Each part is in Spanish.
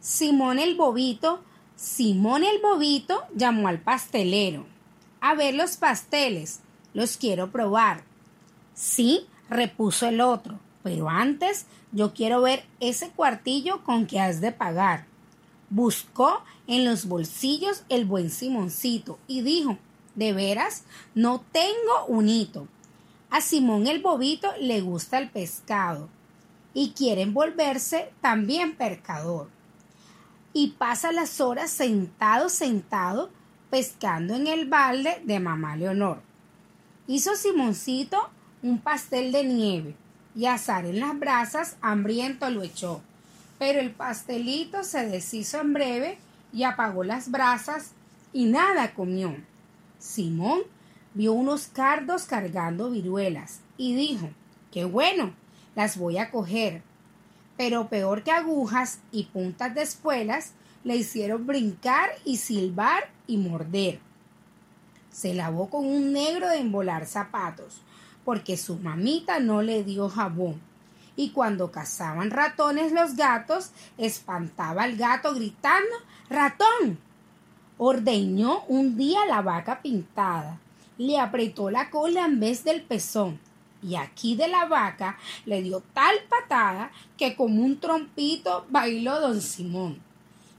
Simón el Bobito, Simón el Bobito llamó al pastelero. A ver los pasteles, los quiero probar. Sí, repuso el otro, pero antes yo quiero ver ese cuartillo con que has de pagar. Buscó en los bolsillos el buen Simoncito y dijo, de veras, no tengo un hito. A Simón el Bobito le gusta el pescado y quiere volverse también pescador. Y pasa las horas sentado, sentado, pescando en el balde de mamá Leonor. Hizo Simoncito un pastel de nieve y azar en las brasas hambriento lo echó. Pero el pastelito se deshizo en breve y apagó las brasas y nada comió. Simón vio unos cardos cargando viruelas y dijo, qué bueno, las voy a coger. Pero peor que agujas y puntas de espuelas, le hicieron brincar y silbar y morder. Se lavó con un negro de embolar zapatos, porque su mamita no le dio jabón. Y cuando cazaban ratones los gatos, espantaba al gato gritando ¡Ratón! Ordeñó un día la vaca pintada, le apretó la cola en vez del pezón, y aquí de la vaca le dio tal patada que como un trompito bailó don Simón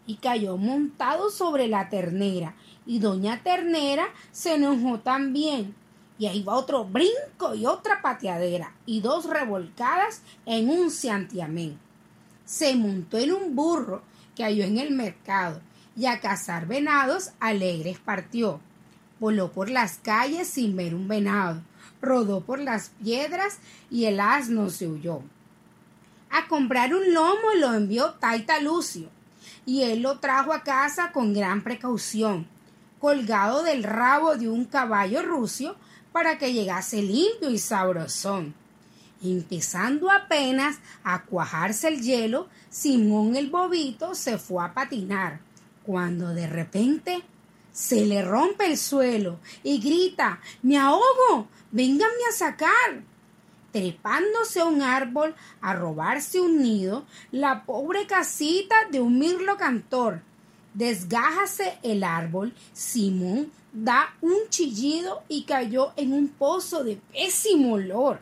y cayó montado sobre la ternera y doña ternera se enojó también y ahí va otro brinco y otra pateadera y dos revolcadas en un santiamén. Se montó en un burro que halló en el mercado y a cazar venados alegres partió. Voló por las calles sin ver un venado rodó por las piedras y el asno se huyó. A comprar un lomo lo envió Taita Lucio, y él lo trajo a casa con gran precaución, colgado del rabo de un caballo rucio para que llegase limpio y sabrosón. Empezando apenas a cuajarse el hielo, Simón el bobito se fue a patinar, cuando de repente se le rompe el suelo y grita Me ahogo. Vénganme a sacar. Trepándose a un árbol a robarse un nido, la pobre casita de un mirlo cantor. Desgájase el árbol, Simón da un chillido y cayó en un pozo de pésimo olor.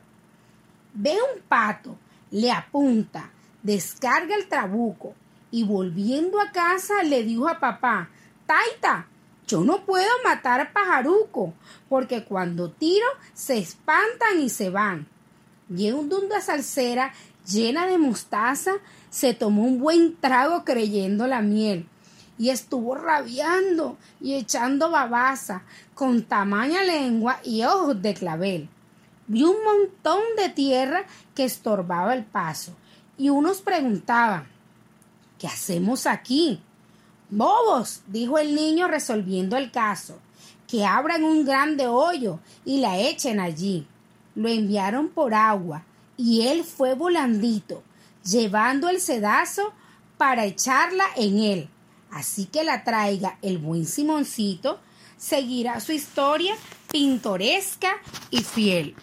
Ve un pato, le apunta, descarga el trabuco y volviendo a casa le dijo a papá, Taita, yo no puedo matar pajaruco, porque cuando tiro se espantan y se van. Y una salsera llena de mostaza se tomó un buen trago creyendo la miel y estuvo rabiando y echando babaza con tamaña lengua y ojos de clavel. Vio un montón de tierra que estorbaba el paso y unos preguntaban ¿Qué hacemos aquí? Bobos, dijo el niño resolviendo el caso, que abran un grande hoyo y la echen allí. Lo enviaron por agua y él fue volandito, llevando el sedazo para echarla en él. Así que la traiga el buen Simoncito, seguirá su historia pintoresca y fiel.